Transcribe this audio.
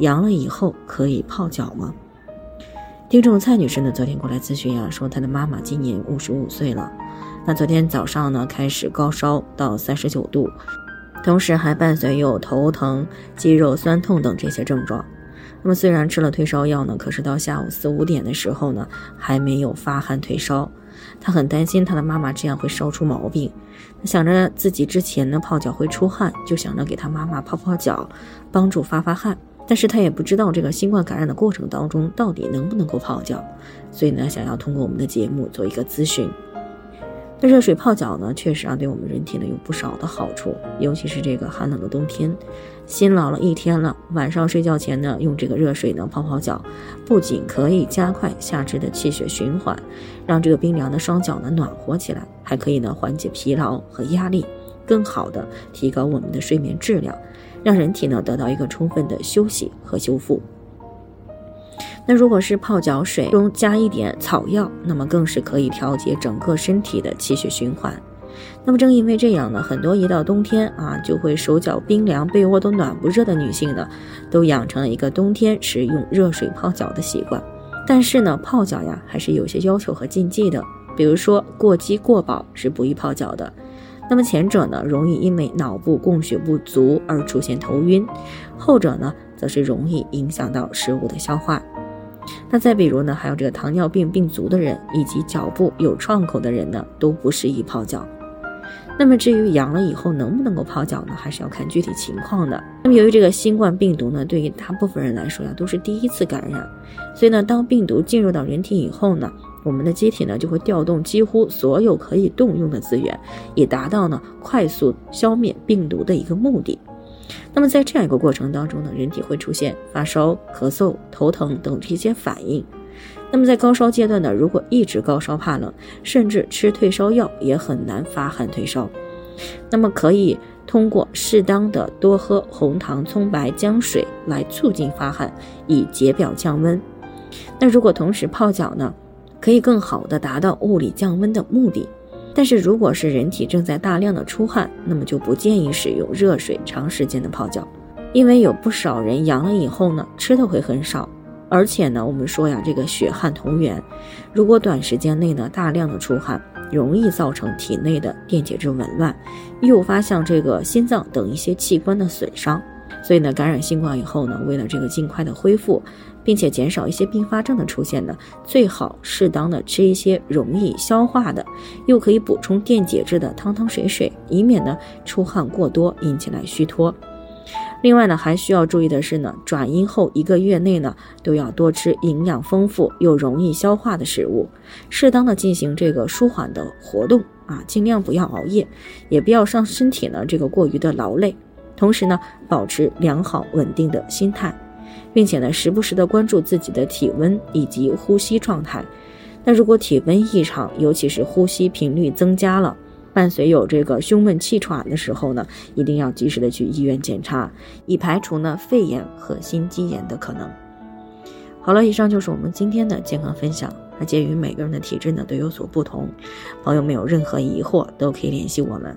阳了以后可以泡脚吗？听众蔡女士呢，昨天过来咨询啊，说她的妈妈今年五十五岁了，那昨天早上呢开始高烧到三十九度，同时还伴随有头疼、肌肉酸痛等这些症状。那么虽然吃了退烧药呢，可是到下午四五点的时候呢，还没有发汗退烧。她很担心她的妈妈这样会烧出毛病，想着自己之前呢泡脚会出汗，就想着给她妈妈泡泡脚，帮助发发汗。但是他也不知道这个新冠感染的过程当中到底能不能够泡脚，所以呢，想要通过我们的节目做一个咨询。那热水泡脚呢，确实啊，对我们人体呢有不少的好处，尤其是这个寒冷的冬天，辛劳了一天了，晚上睡觉前呢，用这个热水呢泡泡脚，不仅可以加快下肢的气血循环，让这个冰凉的双脚呢暖和起来，还可以呢缓解疲劳和压力，更好的提高我们的睡眠质量。让人体呢得到一个充分的休息和修复。那如果是泡脚水中加一点草药，那么更是可以调节整个身体的气血循环。那么正因为这样呢，很多一到冬天啊就会手脚冰凉、被窝都暖不热的女性呢，都养成了一个冬天使用热水泡脚的习惯。但是呢，泡脚呀还是有些要求和禁忌的，比如说过饥过饱是不宜泡脚的。那么前者呢，容易因为脑部供血不足而出现头晕；后者呢，则是容易影响到食物的消化。那再比如呢，还有这个糖尿病病足的人，以及脚部有创口的人呢，都不适宜泡脚。那么至于阳了以后能不能够泡脚呢，还是要看具体情况的。那么由于这个新冠病毒呢，对于大部分人来说呀，都是第一次感染，所以呢，当病毒进入到人体以后呢，我们的机体呢就会调动几乎所有可以动用的资源，以达到呢快速消灭病毒的一个目的。那么在这样一个过程当中呢，人体会出现发烧、咳嗽、头疼等这些反应。那么在高烧阶段呢，如果一直高烧怕冷，甚至吃退烧药也很难发汗退烧。那么可以通过适当的多喝红糖葱白姜水来促进发汗，以解表降温。那如果同时泡脚呢？可以更好的达到物理降温的目的，但是如果是人体正在大量的出汗，那么就不建议使用热水长时间的泡脚，因为有不少人阳了以后呢，吃的会很少，而且呢，我们说呀，这个血汗同源，如果短时间内呢大量的出汗，容易造成体内的电解质紊乱，诱发像这个心脏等一些器官的损伤。所以呢，感染新冠以后呢，为了这个尽快的恢复，并且减少一些并发症的出现呢，最好适当的吃一些容易消化的，又可以补充电解质的汤汤水水，以免呢出汗过多引起来虚脱。另外呢，还需要注意的是呢，转阴后一个月内呢，都要多吃营养丰富又容易消化的食物，适当的进行这个舒缓的活动啊，尽量不要熬夜，也不要让身体呢这个过于的劳累。同时呢，保持良好稳定的心态，并且呢，时不时的关注自己的体温以及呼吸状态。那如果体温异常，尤其是呼吸频率增加了，伴随有这个胸闷气喘的时候呢，一定要及时的去医院检查，以排除呢肺炎和心肌炎的可能。好了，以上就是我们今天的健康分享。那鉴于每个人的体质呢都有所不同，朋友们有任何疑惑都可以联系我们。